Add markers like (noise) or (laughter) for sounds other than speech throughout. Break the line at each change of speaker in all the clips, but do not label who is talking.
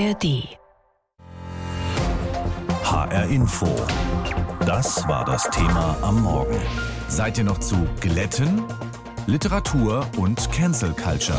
ARD.
HR Info. Das war das Thema am Morgen. Seid ihr noch zu Glätten? Literatur und Cancel Culture.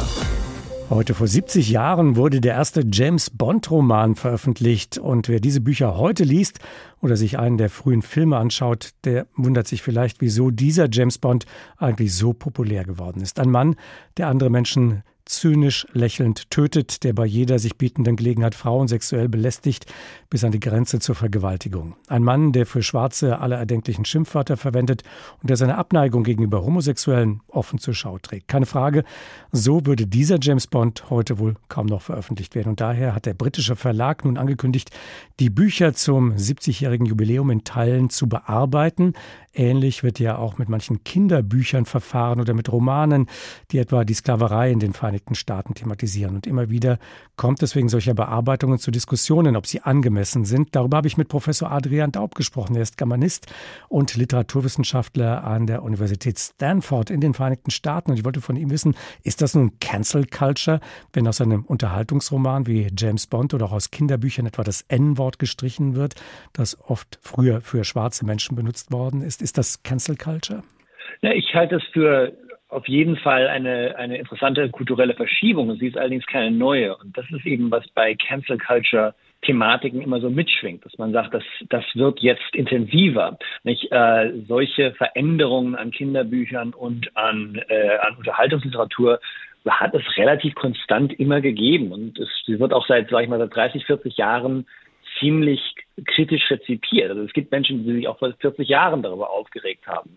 Heute vor 70 Jahren wurde der erste James Bond-Roman veröffentlicht. Und wer diese Bücher heute liest oder sich einen der frühen Filme anschaut, der wundert sich vielleicht, wieso dieser James Bond eigentlich so populär geworden ist. Ein Mann, der andere Menschen zynisch lächelnd tötet, der bei jeder sich bietenden Gelegenheit Frauen sexuell belästigt, bis an die Grenze zur Vergewaltigung. Ein Mann, der für Schwarze alle erdenklichen Schimpfwörter verwendet und der seine Abneigung gegenüber Homosexuellen offen zur Schau trägt. Keine Frage, so würde dieser James Bond heute wohl kaum noch veröffentlicht werden. Und daher hat der britische Verlag nun angekündigt, die Bücher zum 70-jährigen Jubiläum in Teilen zu bearbeiten. Ähnlich wird ja auch mit manchen Kinderbüchern verfahren oder mit Romanen, die etwa die Sklaverei in den Vereinigten Staaten thematisieren. Und immer wieder kommt es wegen solcher Bearbeitungen zu Diskussionen, ob sie angemessen sind. Darüber habe ich mit Professor Adrian Daub gesprochen. Er ist Germanist und Literaturwissenschaftler an der Universität Stanford in den Vereinigten Staaten. Und ich wollte von ihm wissen, ist das nun Cancel Culture, wenn aus einem Unterhaltungsroman wie James Bond oder auch aus Kinderbüchern etwa das N-Wort gestrichen wird, das oft früher für schwarze Menschen benutzt worden ist? Ist das Cancel Culture?
Ja, ich halte es für auf jeden Fall eine, eine interessante kulturelle Verschiebung. Sie ist allerdings keine neue. Und das ist eben, was bei Cancel Culture Thematiken immer so mitschwingt, dass man sagt, das, das wird jetzt intensiver. Nicht? Äh, solche Veränderungen an Kinderbüchern und an, äh, an Unterhaltungsliteratur hat es relativ konstant immer gegeben. Und es, wird auch seit, sag ich mal, seit 30, 40 Jahren ziemlich kritisch rezipiert. Also es gibt Menschen, die sich auch vor 40 Jahren darüber aufgeregt haben.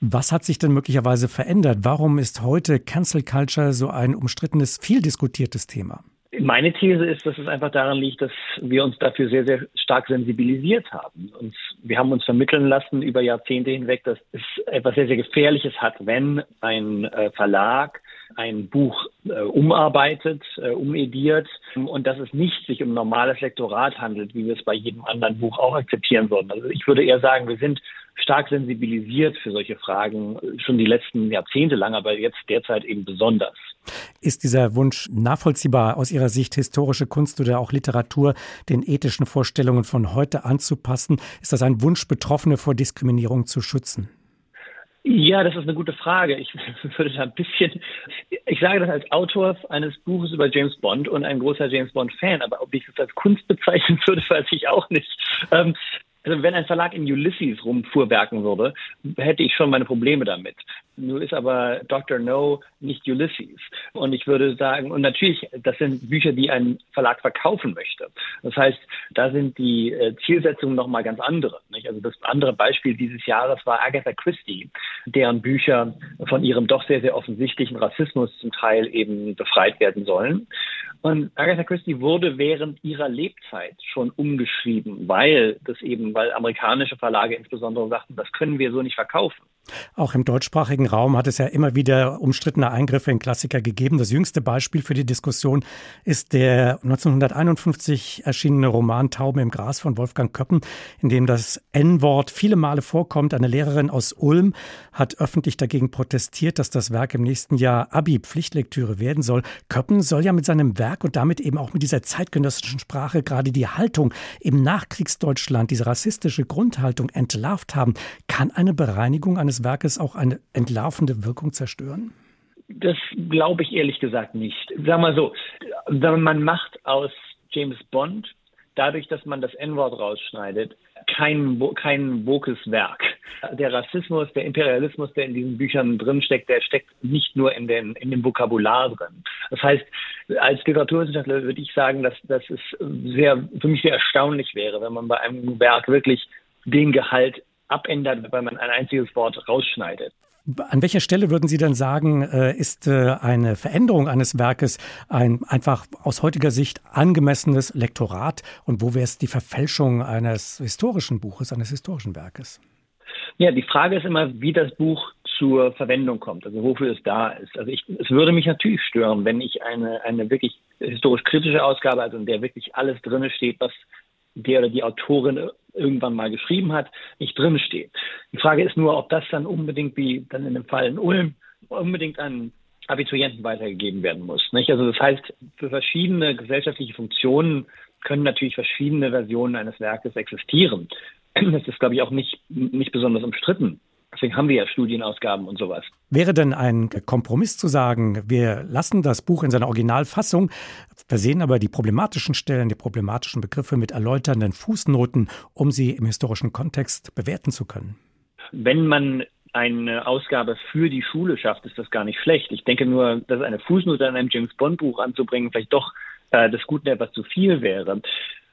Was hat sich denn möglicherweise verändert? Warum ist heute Cancel Culture so ein umstrittenes, viel diskutiertes Thema?
Meine These ist, dass es einfach daran liegt, dass wir uns dafür sehr, sehr stark sensibilisiert haben. Und wir haben uns vermitteln lassen über Jahrzehnte hinweg, dass es etwas sehr, sehr Gefährliches hat, wenn ein äh, Verlag ein Buch äh, umarbeitet, äh, umediert und dass es nicht sich um normales Lektorat handelt, wie wir es bei jedem anderen Buch auch akzeptieren würden. Also ich würde eher sagen, wir sind stark sensibilisiert für solche Fragen schon die letzten Jahrzehnte lang, aber jetzt derzeit eben besonders.
Ist dieser Wunsch nachvollziehbar aus Ihrer Sicht, historische Kunst oder auch Literatur den ethischen Vorstellungen von heute anzupassen? Ist das ein Wunsch, Betroffene vor Diskriminierung zu schützen?
Ja, das ist eine gute Frage. Ich (laughs) würde da ein bisschen, ich sage das als Autor eines Buches über James Bond und ein großer James Bond-Fan, aber ob ich das als Kunst bezeichnen (laughs) würde, weiß ich auch nicht. Ähm, also wenn ein Verlag in Ulysses rumfuhrwerken würde, hätte ich schon meine Probleme damit. Nur ist aber Dr. No nicht Ulysses. Und ich würde sagen, und natürlich, das sind Bücher, die ein Verlag verkaufen möchte. Das heißt, da sind die äh, Zielsetzungen nochmal ganz andere. Nicht? Also das andere Beispiel dieses Jahres war Agatha Christie, deren Bücher von ihrem doch sehr, sehr offensichtlichen Rassismus zum Teil eben befreit werden sollen. Und Agatha Christie wurde während ihrer Lebzeit schon umgeschrieben, weil das eben, weil amerikanische Verlage insbesondere sagten, das können wir so nicht verkaufen.
Auch im deutschsprachigen Raum hat es ja immer wieder umstrittene Eingriffe in Klassiker gegeben. Das jüngste Beispiel für die Diskussion ist der 1951 erschienene Roman Tauben im Gras von Wolfgang Köppen, in dem das N-Wort viele Male vorkommt. Eine Lehrerin aus Ulm hat öffentlich dagegen protestiert, dass das Werk im nächsten Jahr Abi-Pflichtlektüre werden soll. Köppen soll ja mit seinem Werk und damit eben auch mit dieser zeitgenössischen Sprache gerade die Haltung im Nachkriegsdeutschland, diese rassistische Grundhaltung entlarvt haben. Kann eine Bereinigung eines Werkes auch eine entlarvende Wirkung zerstören?
Das glaube ich ehrlich gesagt nicht. Sag mal so, man macht aus James Bond dadurch, dass man das N-Wort rausschneidet, kein, kein wokes Werk. Der Rassismus, der Imperialismus, der in diesen Büchern drinsteckt, der steckt nicht nur in, den, in dem Vokabular drin. Das heißt, als Literaturwissenschaftler würde ich sagen, dass, dass es sehr, für mich sehr erstaunlich wäre, wenn man bei einem Werk wirklich den Gehalt abändert, weil man ein einziges Wort rausschneidet.
An welcher Stelle würden Sie denn sagen, äh, ist äh, eine Veränderung eines Werkes ein einfach aus heutiger Sicht angemessenes Lektorat und wo wäre es die Verfälschung eines historischen Buches, eines historischen Werkes?
Ja, die Frage ist immer, wie das Buch zur Verwendung kommt, also wofür es da ist. Also ich, es würde mich natürlich stören, wenn ich eine, eine wirklich historisch kritische Ausgabe, also in der wirklich alles drin steht, was der oder die Autorin irgendwann mal geschrieben hat, nicht drinsteht. Die Frage ist nur, ob das dann unbedingt, wie dann in dem Fall in Ulm, unbedingt ein Abiturienten weitergegeben werden muss. Nicht? Also das heißt, für verschiedene gesellschaftliche Funktionen können natürlich verschiedene Versionen eines Werkes existieren. (clears throat) Das ist, glaube ich, auch nicht, nicht besonders umstritten. Deswegen haben wir ja Studienausgaben und sowas.
Wäre denn ein Kompromiss zu sagen, wir lassen das Buch in seiner Originalfassung, versehen aber die problematischen Stellen, die problematischen Begriffe mit erläuternden Fußnoten, um sie im historischen Kontext bewerten zu können?
Wenn man eine Ausgabe für die Schule schafft, ist das gar nicht schlecht. Ich denke nur, dass eine Fußnote an einem James Bond Buch anzubringen vielleicht doch äh, des Guten etwas zu viel wäre.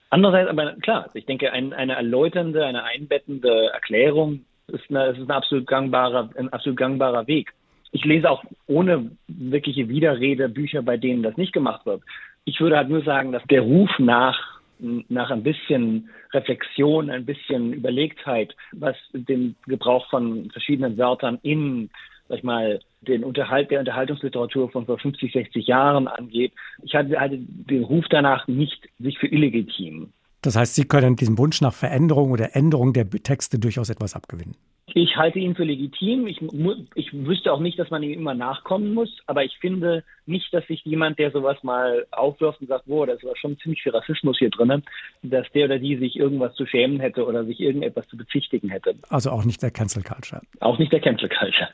Andererseits aber klar, ich denke, ein, eine erläuternde, eine einbettende Erklärung ist, eine, ist ein absolut gangbarer, ein absolut gangbarer Weg. Ich lese auch ohne wirkliche Widerrede Bücher, bei denen das nicht gemacht wird. Ich würde halt nur sagen, dass der Ruf nach nach ein bisschen Reflexion, ein bisschen Überlegtheit, was den Gebrauch von verschiedenen Wörtern in, sag ich mal, den Unterhalt der Unterhaltungsliteratur von vor 50, 60 Jahren angeht. Ich hatte, hatte den Ruf danach nicht sich für illegitim.
Das heißt, Sie können diesem Wunsch nach Veränderung oder Änderung der Texte durchaus etwas abgewinnen.
Ich halte ihn für legitim. Ich, ich wüsste auch nicht, dass man ihm immer nachkommen muss, aber ich finde nicht, dass sich jemand, der sowas mal aufwirft und sagt, wow, das war schon ziemlich viel Rassismus hier drin, dass der oder die sich irgendwas zu schämen hätte oder sich irgendetwas zu bezichtigen hätte.
Also auch nicht der Cancel Culture.
Auch nicht der Cancel Culture.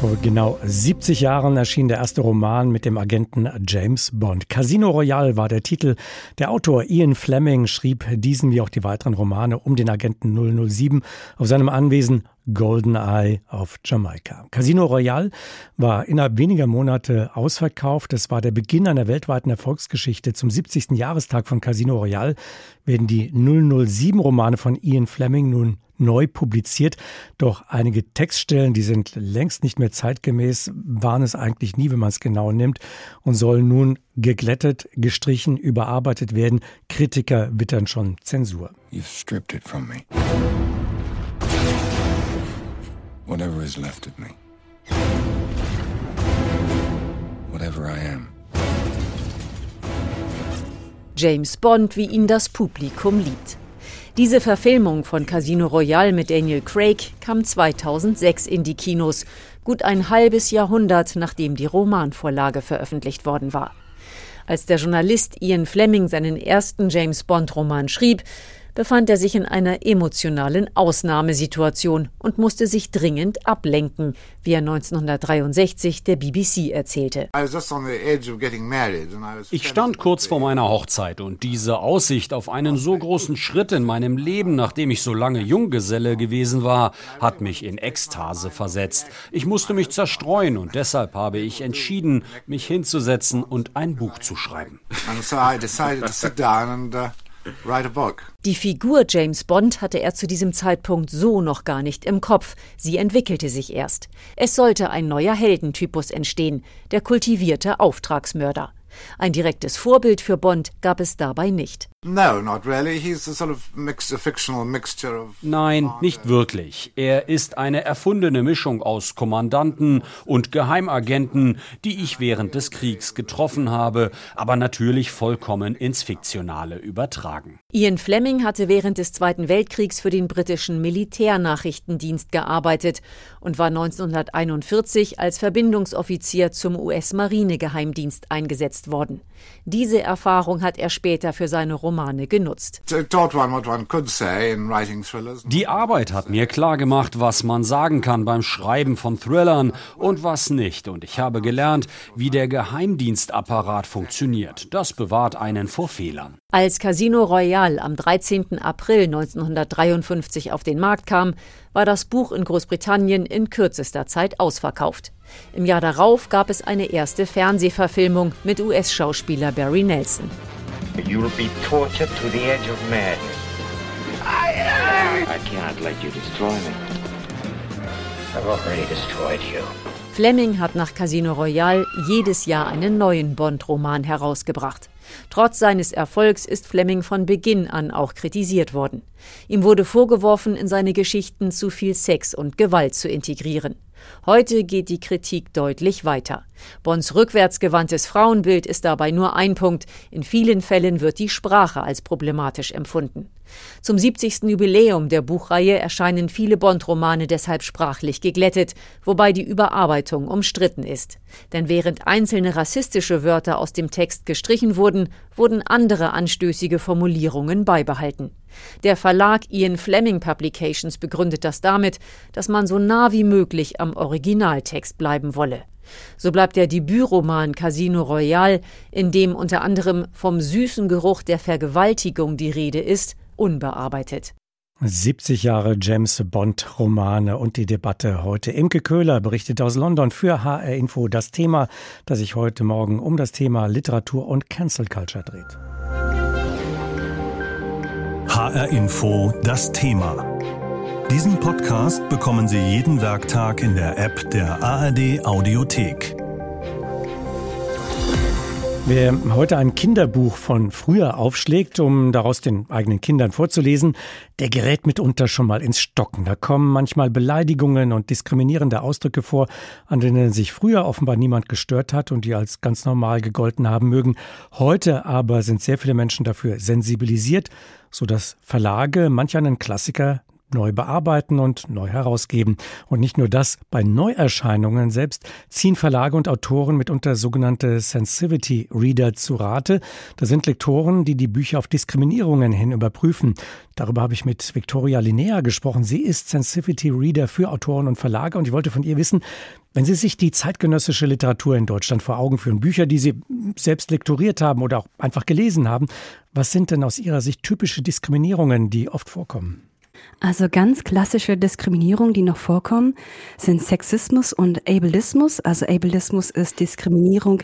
Vor genau 70 Jahren erschien der erste Roman mit dem Agenten James Bond. Casino Royale war der Titel. Der Autor Ian Fleming schrieb diesen wie auch die weiteren Romane um den Agenten 007 auf seinem Anwesen GoldenEye auf Jamaika. Casino Royale war innerhalb weniger Monate ausverkauft. Es war der Beginn einer weltweiten Erfolgsgeschichte. Zum 70. Jahrestag von Casino Royale werden die 007 Romane von Ian Fleming nun neu publiziert. Doch einige Textstellen, die sind längst nicht mehr zeitgemäß, waren es eigentlich nie, wenn man es genau nimmt, und sollen nun geglättet, gestrichen, überarbeitet werden. Kritiker wittern schon Zensur. You've stripped it from me. Whatever is left of me.
Whatever I am. James Bond, wie ihn das Publikum liebt. Diese Verfilmung von Casino Royale mit Daniel Craig kam 2006 in die Kinos, gut ein halbes Jahrhundert nachdem die Romanvorlage veröffentlicht worden war. Als der Journalist Ian Fleming seinen ersten James Bond-Roman schrieb, befand er sich in einer emotionalen Ausnahmesituation und musste sich dringend ablenken, wie er 1963 der BBC erzählte.
Ich stand kurz vor meiner Hochzeit und diese Aussicht auf einen so großen Schritt in meinem Leben, nachdem ich so lange Junggeselle gewesen war, hat mich in Ekstase versetzt. Ich musste mich zerstreuen und deshalb habe ich entschieden, mich hinzusetzen und ein Buch zu schreiben. Down
and uh, die Figur James Bond hatte er zu diesem Zeitpunkt so noch gar nicht im Kopf. Sie entwickelte sich erst. Es sollte ein neuer Heldentypus entstehen, der kultivierte Auftragsmörder. Ein direktes Vorbild für Bond gab es dabei nicht.
Nein, nicht wirklich. Er ist eine erfundene Mischung aus Kommandanten und Geheimagenten, die ich während des Kriegs getroffen habe, aber natürlich vollkommen ins Fiktionale übertragen.
Ian Fleming hatte während des Zweiten Weltkriegs für den britischen Militärnachrichtendienst gearbeitet und war 1941 als Verbindungsoffizier zum US-Marinegeheimdienst eingesetzt worden. Diese Erfahrung hat er später für seine Romane genutzt.
Die Arbeit hat mir klargemacht, was man sagen kann beim Schreiben von Thrillern und was nicht. Und ich habe gelernt, wie der Geheimdienstapparat funktioniert. Das bewahrt einen vor Fehlern.
Als Casino Royale am 13. April 1953 auf den Markt kam, war das Buch in Großbritannien in kürzester Zeit ausverkauft. Im Jahr darauf gab es eine erste Fernsehverfilmung mit US-Schauspieler Barry Nelson. You will be tortured to the edge of madness. I cannot let you destroy me. I've already destroyed you. Fleming hat nach Casino Royale jedes Jahr einen neuen Bond-Roman herausgebracht. Trotz seines Erfolgs ist Fleming von Beginn an auch kritisiert worden. Ihm wurde vorgeworfen, in seine Geschichten zu viel Sex und Gewalt zu integrieren. Heute geht die Kritik deutlich weiter. Bonds rückwärtsgewandtes Frauenbild ist dabei nur ein Punkt. In vielen Fällen wird die Sprache als problematisch empfunden. Zum 70. Jubiläum der Buchreihe erscheinen viele Bond-Romane deshalb sprachlich geglättet, wobei die Überarbeitung umstritten ist. Denn während einzelne rassistische Wörter aus dem Text gestrichen wurden, wurden andere anstößige Formulierungen beibehalten. Der Verlag Ian Fleming Publications begründet das damit, dass man so nah wie möglich am Originaltext bleiben wolle. So bleibt der Debütroman Casino Royale, in dem unter anderem vom süßen Geruch der Vergewaltigung die Rede ist, unbearbeitet.
70 Jahre James Bond Romane und die Debatte heute. Imke Köhler berichtet aus London für HR Info das Thema, das sich heute Morgen um das Thema Literatur und Cancel Culture dreht.
HR Info das Thema. Diesen Podcast bekommen Sie jeden Werktag in der App der ARD Audiothek.
Wer heute ein Kinderbuch von früher aufschlägt, um daraus den eigenen Kindern vorzulesen, der gerät mitunter schon mal ins Stocken. Da kommen manchmal Beleidigungen und diskriminierende Ausdrücke vor, an denen sich früher offenbar niemand gestört hat und die als ganz normal gegolten haben mögen. Heute aber sind sehr viele Menschen dafür sensibilisiert, sodass Verlage manch einen Klassiker neu bearbeiten und neu herausgeben. Und nicht nur das, bei Neuerscheinungen selbst ziehen Verlage und Autoren mitunter sogenannte Sensivity Reader zu Rate. Das sind Lektoren, die die Bücher auf Diskriminierungen hin überprüfen. Darüber habe ich mit Victoria Linnea gesprochen. Sie ist Sensivity Reader für Autoren und Verlage und ich wollte von ihr wissen, wenn Sie sich die zeitgenössische Literatur in Deutschland vor Augen führen, Bücher, die Sie selbst lektoriert haben oder auch einfach gelesen haben, was sind denn aus Ihrer Sicht typische Diskriminierungen, die oft vorkommen?
Also ganz klassische Diskriminierungen, die noch vorkommen, sind Sexismus und Ableismus. Also Ableismus ist Diskriminierung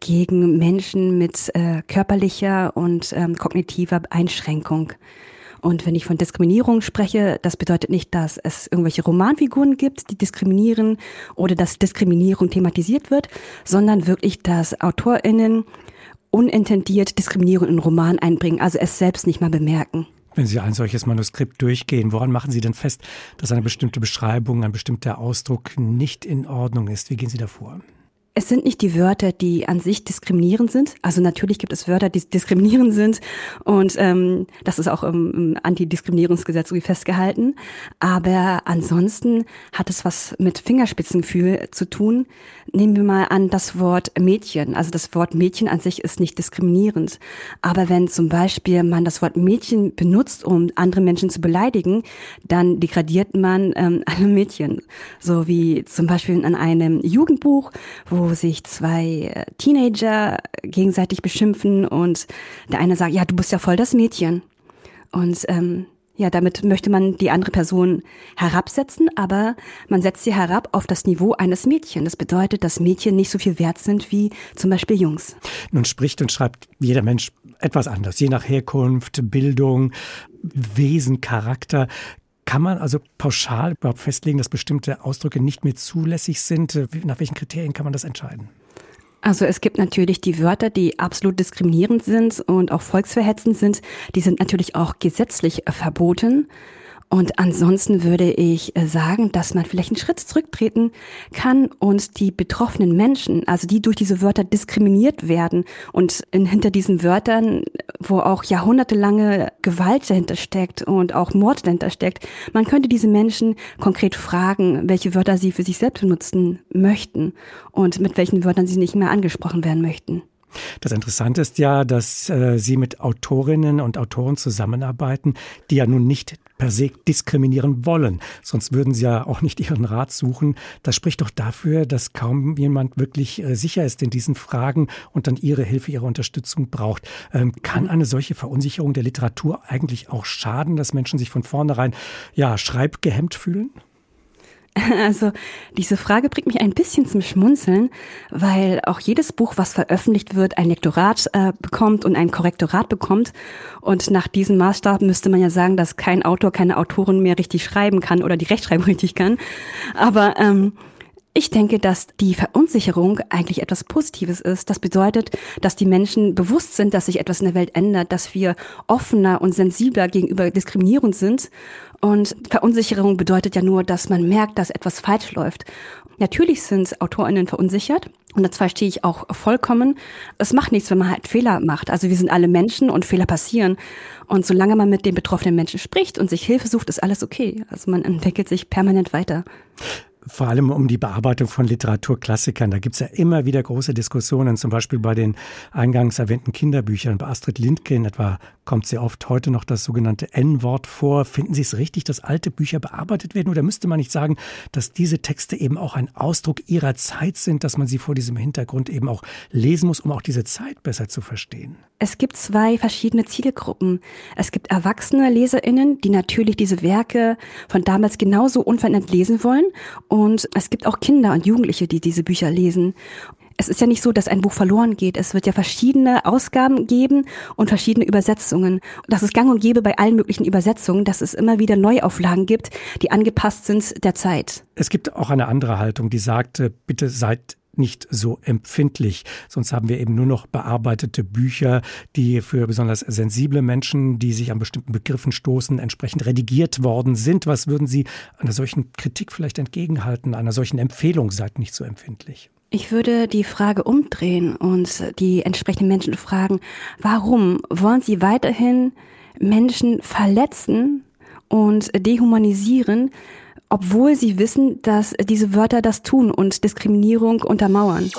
gegen Menschen mit äh, körperlicher und ähm, kognitiver Einschränkung. Und wenn ich von Diskriminierung spreche, das bedeutet nicht, dass es irgendwelche Romanfiguren gibt, die diskriminieren oder dass Diskriminierung thematisiert wird, sondern wirklich, dass AutorInnen unintendiert Diskriminierung in Roman einbringen, also es selbst nicht mal bemerken.
Wenn Sie ein solches Manuskript durchgehen, woran machen Sie denn fest, dass eine bestimmte Beschreibung, ein bestimmter Ausdruck nicht in Ordnung ist? Wie gehen Sie davor?
Es sind nicht die Wörter, die an sich diskriminierend sind. Also natürlich gibt es Wörter, die diskriminierend sind und ähm, das ist auch im, im Antidiskriminierungsgesetz irgendwie festgehalten. Aber ansonsten hat es was mit Fingerspitzengefühl zu tun. Nehmen wir mal an das Wort Mädchen. Also das Wort Mädchen an sich ist nicht diskriminierend. Aber wenn zum Beispiel man das Wort Mädchen benutzt, um andere Menschen zu beleidigen, dann degradiert man ähm, (laughs) alle Mädchen. So wie zum Beispiel in einem Jugendbuch, wo wo sich zwei äh, Teenager gegenseitig beschimpfen und der eine sagt, ja, du bist ja voll das Mädchen. Und ähm, ja, damit möchte man die andere Person herabsetzen, aber man setzt sie herab auf das Niveau eines Mädchens. Das bedeutet, dass Mädchen nicht so viel wert sind wie zum Beispiel Jungs.
Nun spricht und schreibt jeder Mensch etwas anders, je nach Herkunft, Bildung, Wesen, Charakter. Kann man also pauschal überhaupt festlegen, dass bestimmte Ausdrücke nicht mehr zulässig sind? Nach welchen Kriterien kann man das entscheiden?
Also es gibt natürlich die Wörter, die absolut diskriminierend sind und auch volksverhetzend sind. Die sind natürlich auch gesetzlich verboten. Und ansonsten würde ich äh, sagen, dass man vielleicht einen Schritt zurücktreten kann und die betroffenen Menschen, also die durch diese Wörter diskriminiert werden und in, hinter diesen Wörtern, wo auch jahrhundertelange Gewalt dahinter steckt und auch Mord dahinter steckt, man könnte diese Menschen konkret fragen, welche Wörter sie für sich selbst benutzen möchten und mit welchen Wörtern sie nicht mehr angesprochen werden möchten.
Das Interessante ist ja, dass äh, Sie mit Autorinnen und Autoren zusammenarbeiten, die ja nun nicht per se diskriminieren wollen. Sonst würden sie ja auch nicht ihren Rat suchen. Das spricht doch dafür, dass kaum jemand wirklich äh, sicher ist in diesen Fragen und dann ihre Hilfe, ihre Unterstützung braucht. Ähm, kann eine solche Verunsicherung der Literatur eigentlich auch schaden, dass Menschen sich von vornherein ja schreibgehemmt fühlen? (laughs)
Also diese Frage bringt mich ein bisschen zum Schmunzeln, weil auch jedes Buch, was veröffentlicht wird, ein Lektorat äh, bekommt und ein Korrektorat bekommt. Und nach diesem Maßstab müsste man ja sagen, dass kein Autor, keine Autorin mehr richtig schreiben kann oder die Rechtschreibung (laughs) richtig kann. Aber ähm, Ich denke, dass die Verunsicherung eigentlich etwas Positives ist. Das bedeutet, dass die Menschen bewusst sind, dass sich etwas in der Welt ändert, dass wir offener und sensibler gegenüber Diskriminierung sind. Und Verunsicherung bedeutet ja nur, dass man merkt, dass etwas falsch läuft. Natürlich sind AutorInnen verunsichert. Und das verstehe ich auch vollkommen. Es macht nichts, wenn man halt Fehler macht. Also wir sind alle Menschen und Fehler passieren. Und solange man mit den betroffenen Menschen spricht und sich Hilfe sucht, ist alles okay. Also man entwickelt sich permanent weiter
vor allem um die Bearbeitung von Literaturklassikern. Da gibt's ja immer wieder große Diskussionen, zum Beispiel bei den eingangs erwähnten Kinderbüchern. Bei Astrid Lindgren etwa kommt sehr oft heute noch das sogenannte N-Wort vor. Finden Sie es richtig, dass alte Bücher bearbeitet werden? Oder müsste man nicht sagen, dass diese Texte eben auch ein Ausdruck ihrer Zeit sind, dass man sie vor diesem Hintergrund eben auch lesen muss, um auch diese Zeit besser zu verstehen?
Es gibt zwei verschiedene Zielgruppen. Es gibt erwachsene LeserInnen, die natürlich diese Werke von damals genauso unverändert lesen wollen. Und es gibt auch Kinder und Jugendliche, die diese Bücher lesen. Es ist ja nicht so, dass ein Buch verloren geht. Es wird ja verschiedene Ausgaben geben und verschiedene Übersetzungen. Das ist gang und gäbe bei allen möglichen Übersetzungen, dass es immer wieder Neuauflagen gibt, die angepasst sind der Zeit.
Es gibt auch eine andere Haltung, die sagt, bitte seid nicht so empfindlich. Sonst haben wir eben nur noch bearbeitete Bücher, die für besonders sensible Menschen, die sich an bestimmten Begriffen stoßen, entsprechend redigiert worden sind. Was würden Sie einer solchen Kritik vielleicht entgegenhalten, einer solchen Empfehlung, seid nicht so empfindlich?
Ich würde die Frage umdrehen und die entsprechenden Menschen fragen, warum wollen Sie weiterhin Menschen verletzen und dehumanisieren, obwohl sie wissen, dass diese Wörter das tun und Diskriminierung untermauern.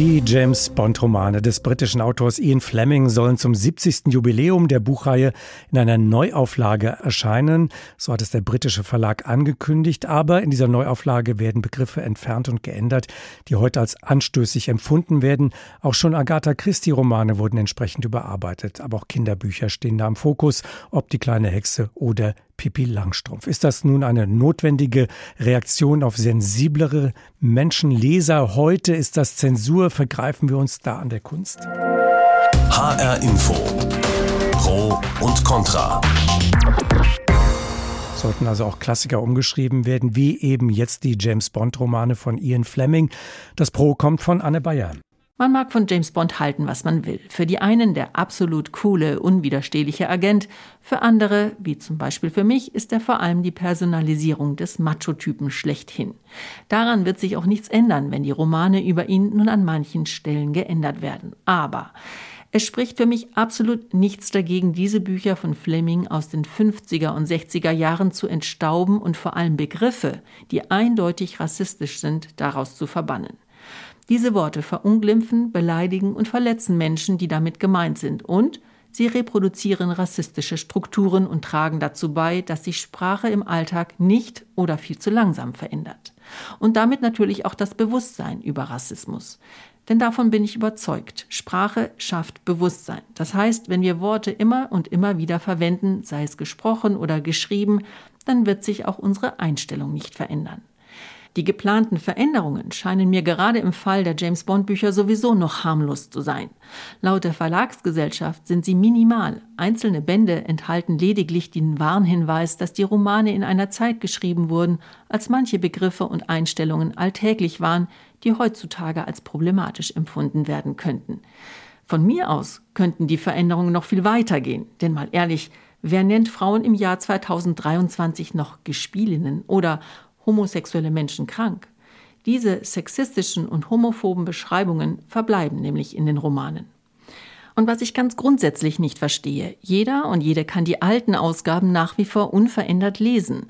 Die James Bond-Romane des britischen Autors Ian Fleming sollen zum 70. Jubiläum der Buchreihe in einer Neuauflage erscheinen. So hat es der britische Verlag angekündigt. Aber in dieser Neuauflage werden Begriffe entfernt und geändert, die heute als anstößig empfunden werden. Auch schon Agatha Christie-Romane wurden entsprechend überarbeitet. Aber auch Kinderbücher stehen da im Fokus, ob die kleine Hexe oder Pippi Langstrumpf. Ist das nun eine notwendige Reaktion auf sensiblere Menschenleser? Heute ist das Zensur. Vergreifen wir uns da an der Kunst?
HR Info. Pro und Contra.
Sollten also auch Klassiker umgeschrieben werden, wie eben jetzt die James Bond-Romane von Ian Fleming. Das Pro kommt von Anne Bayer.
Man mag von James Bond halten, was man will. Für die einen der absolut coole, unwiderstehliche Agent, für andere, wie zum Beispiel für mich, ist er vor allem die Personalisierung des Macho-Typen schlechthin. Daran wird sich auch nichts ändern, wenn die Romane über ihn nun an manchen Stellen geändert werden. Aber es spricht für mich absolut nichts dagegen, diese Bücher von Fleming aus den 50er und 60er Jahren zu entstauben und vor allem Begriffe, die eindeutig rassistisch sind, daraus zu verbannen. Diese Worte verunglimpfen, beleidigen und verletzen Menschen, die damit gemeint sind. Und sie reproduzieren rassistische Strukturen und tragen dazu bei, dass sich Sprache im Alltag nicht oder viel zu langsam verändert. Und damit natürlich auch das Bewusstsein über Rassismus. Denn davon bin ich überzeugt. Sprache schafft Bewusstsein. Das heißt, wenn wir Worte immer und immer wieder verwenden, sei es gesprochen oder geschrieben, dann wird sich auch unsere Einstellung nicht verändern. Die geplanten Veränderungen scheinen mir gerade im Fall der James Bond Bücher sowieso noch harmlos zu sein. Laut der Verlagsgesellschaft sind sie minimal. Einzelne Bände enthalten lediglich den Warnhinweis, dass die Romane in einer Zeit geschrieben wurden, als manche Begriffe und Einstellungen alltäglich waren, die heutzutage als problematisch empfunden werden könnten. Von mir aus könnten die Veränderungen noch viel weiter gehen, denn mal ehrlich, wer nennt Frauen im Jahr 2023 noch Gespielinnen oder homosexuelle Menschen krank. Diese sexistischen und homophoben Beschreibungen verbleiben nämlich in den Romanen. Und was ich ganz grundsätzlich nicht verstehe, jeder und jede kann die alten Ausgaben nach wie vor unverändert lesen.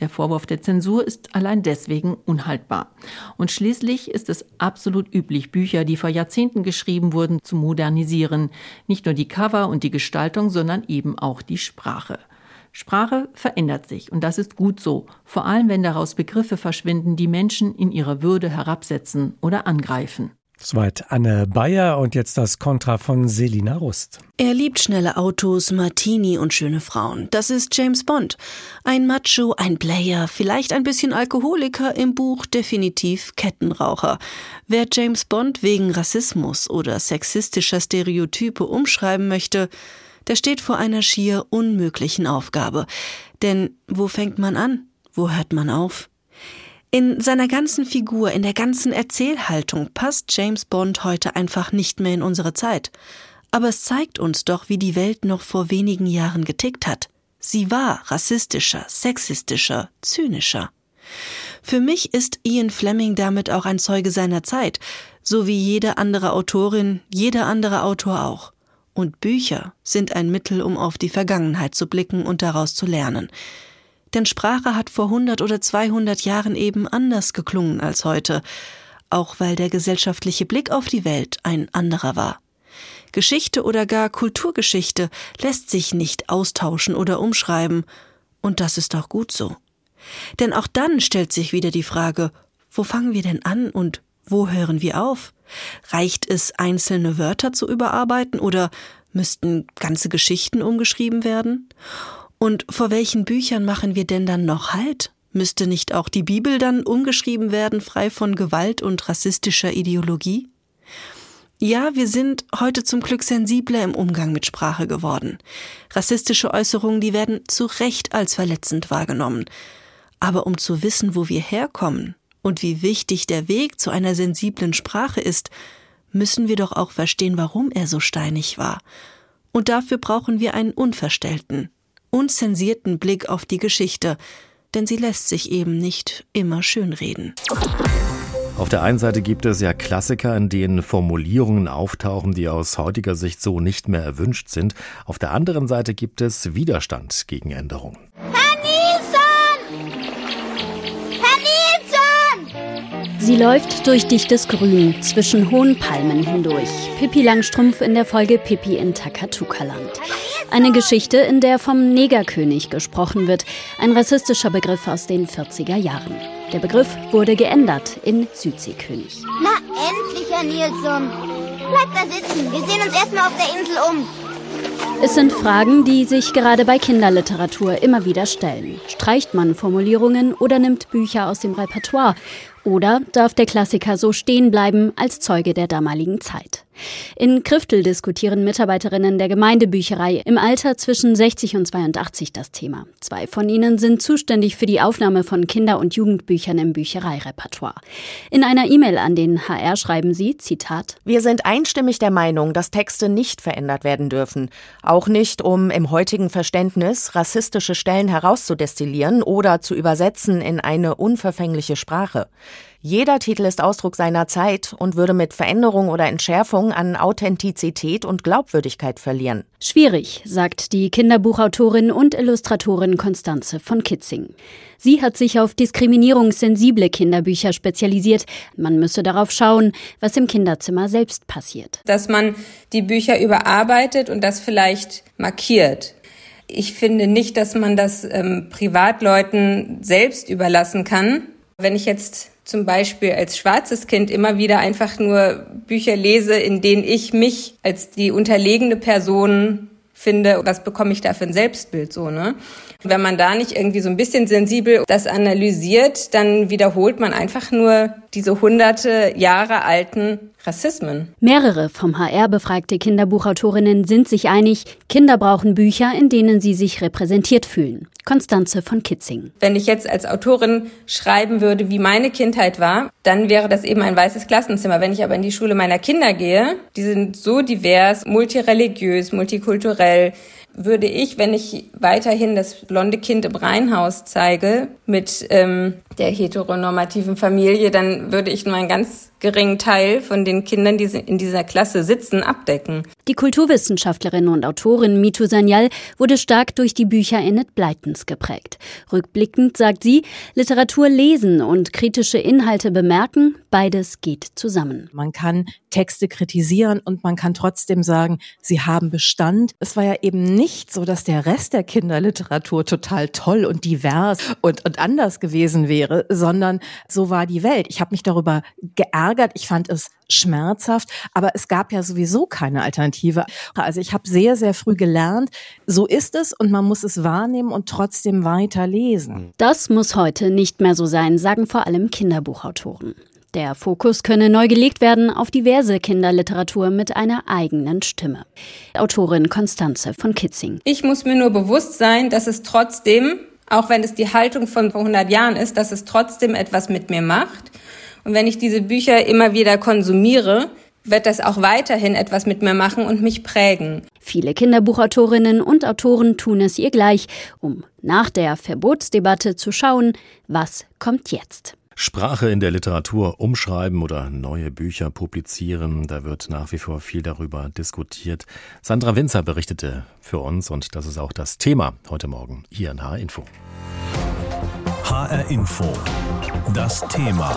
Der Vorwurf der Zensur ist allein deswegen unhaltbar. Und schließlich ist es absolut üblich, Bücher, die vor Jahrzehnten geschrieben wurden, zu modernisieren. Nicht nur die Cover und die Gestaltung, sondern eben auch die Sprache. Sprache verändert sich und das ist gut so, vor allem wenn daraus Begriffe verschwinden, die Menschen in ihrer Würde herabsetzen oder angreifen.
Soweit Anne Bayer und jetzt das Kontra von Selina Rust.
Er liebt schnelle Autos, Martini und schöne Frauen. Das ist James Bond. Ein Macho, ein Player, vielleicht ein bisschen Alkoholiker, im Buch definitiv Kettenraucher. Wer James Bond wegen Rassismus oder sexistischer Stereotype umschreiben möchte, der steht vor einer schier unmöglichen Aufgabe. Denn wo fängt man an? Wo hört man auf? In seiner ganzen Figur, in der ganzen Erzählhaltung passt James Bond heute einfach nicht mehr in unsere Zeit. Aber es zeigt uns doch, wie die Welt noch vor wenigen Jahren getickt hat. Sie war rassistischer, sexistischer, zynischer. Für mich ist Ian Fleming damit auch ein Zeuge seiner Zeit, so wie jede andere Autorin, jeder andere Autor auch. Und Bücher sind ein Mittel, um auf die Vergangenheit zu blicken und daraus zu lernen. Denn Sprache hat vor 100 oder 200 Jahren eben anders geklungen als heute, auch weil der gesellschaftliche Blick auf die Welt ein anderer war. Geschichte oder gar Kulturgeschichte lässt sich nicht austauschen oder umschreiben, und das ist auch gut so. Denn auch dann stellt sich wieder die Frage, wo fangen wir denn an und wo hören wir auf? Reicht es, einzelne Wörter zu überarbeiten oder müssten ganze Geschichten umgeschrieben werden? Und vor welchen Büchern machen wir denn dann noch Halt? Müsste nicht auch die Bibel dann umgeschrieben werden, frei von Gewalt und rassistischer Ideologie? Ja, wir sind heute zum Glück sensibler im Umgang mit Sprache geworden. Rassistische Äußerungen, die werden zu Recht als verletzend wahrgenommen. Aber um zu wissen, wo wir herkommen und wie wichtig der Weg zu einer sensiblen Sprache ist, müssen wir doch auch verstehen, warum er so steinig war. Und dafür brauchen wir einen unverstellten, unzensierten Blick auf die Geschichte, denn sie lässt sich eben nicht immer schönreden.
Auf der einen Seite gibt es ja Klassiker, in denen Formulierungen auftauchen, die aus heutiger Sicht so nicht mehr erwünscht sind. Auf der anderen Seite gibt es Widerstand gegen Änderungen.
Sie läuft durch dichtes Grün zwischen hohen Palmen hindurch. Pippi Langstrumpf in der Folge Pippi in Takatuka-Land. Eine Geschichte, in der vom Negerkönig gesprochen wird, ein rassistischer Begriff aus den 40er Jahren. Der Begriff wurde geändert in Südseekönig.
Na endlich, Herr Nilsson. Bleib da sitzen. Wir sehen uns erstmal auf der Insel um.
Es sind Fragen, die sich gerade bei Kinderliteratur immer wieder stellen. Streicht man Formulierungen oder nimmt Bücher aus dem Repertoire? Oder darf der Klassiker so stehen bleiben als Zeuge der damaligen Zeit? In Kriftel diskutieren Mitarbeiterinnen der Gemeindebücherei im Alter zwischen 60 und 82 das Thema. Zwei von ihnen sind zuständig für die Aufnahme von Kinder- und Jugendbüchern im Büchereirepertoire. In einer E-Mail an den HR schreiben sie, Zitat,
Wir sind einstimmig der Meinung, dass Texte nicht verändert werden dürfen. Auch nicht, um im heutigen Verständnis rassistische Stellen herauszudestillieren oder zu übersetzen in eine unverfängliche Sprache. Jeder Titel ist Ausdruck seiner Zeit und würde mit Veränderung oder Entschärfung an Authentizität und Glaubwürdigkeit verlieren.
Schwierig, sagt die Kinderbuchautorin und Illustratorin Konstanze von Kitzing. Sie hat sich auf diskriminierungssensible Kinderbücher spezialisiert. Man müsse darauf schauen, was im Kinderzimmer selbst passiert.
Dass man die Bücher überarbeitet und das vielleicht markiert. Ich finde nicht, dass man das ähm, Privatleuten selbst überlassen kann. Wenn ich jetzt zum Beispiel als schwarzes Kind immer wieder einfach nur Bücher lese, in denen ich mich als die unterlegene Person finde, was bekomme ich da für ein Selbstbild so, ne? Wenn man da nicht irgendwie so ein bisschen sensibel das analysiert, dann wiederholt man einfach nur diese hunderte Jahre alten Rassismen.
Mehrere vom HR befragte Kinderbuchautorinnen sind sich einig, Kinder brauchen Bücher, in denen sie sich repräsentiert fühlen. Konstanze von Kitzing.
Wenn ich jetzt als Autorin schreiben würde, wie meine Kindheit war, dann wäre das eben ein weißes Klassenzimmer. Wenn ich aber in die Schule meiner Kinder gehe, die sind so divers, multireligiös, multikulturell, würde ich, wenn ich weiterhin das blonde Kind im Reihenhaus zeige mit ähm, der heteronormativen Familie, dann würde ich nur einen ganz geringen Teil von den Kindern, die in dieser Klasse sitzen, abdecken.
Die Kulturwissenschaftlerin und Autorin Mitu Sanyal wurde stark durch die Bücher Enid Bleitens geprägt. Rückblickend sagt sie, Literatur lesen und kritische Inhalte bemerken, beides geht zusammen.
Man kann Texte kritisieren und man kann trotzdem sagen, sie haben Bestand. Es war ja eben nicht so, dass der Rest der Kinderliteratur total toll und divers und, und anders gewesen wäre, sondern so war die Welt. Ich habe mich darüber geärgert. Ich fand es schmerzhaft, aber es gab ja sowieso keine Alternative. Also ich habe sehr, sehr früh gelernt, so ist es und man muss es wahrnehmen und trotzdem weiter lesen.
Das muss heute nicht mehr so sein, sagen vor allem Kinderbuchautoren. Der Fokus könne neu gelegt werden auf diverse Kinderliteratur mit einer eigenen Stimme. Autorin Konstanze von Kitzing.
Ich muss mir nur bewusst sein, dass es trotzdem auch wenn es die Haltung von vor 100 Jahren ist, dass es trotzdem etwas mit mir macht. Und wenn ich diese Bücher immer wieder konsumiere, wird das auch weiterhin etwas mit mir machen und mich prägen.
Viele Kinderbuchautorinnen und Autoren tun es ihr gleich, um nach der Verbotsdebatte zu schauen, was kommt jetzt.
Sprache in der Literatur umschreiben oder neue Bücher publizieren, da wird nach wie vor viel darüber diskutiert. Sandra Winzer berichtete für uns und das ist auch das Thema heute Morgen hier in HR Info.
HR Info. Das Thema.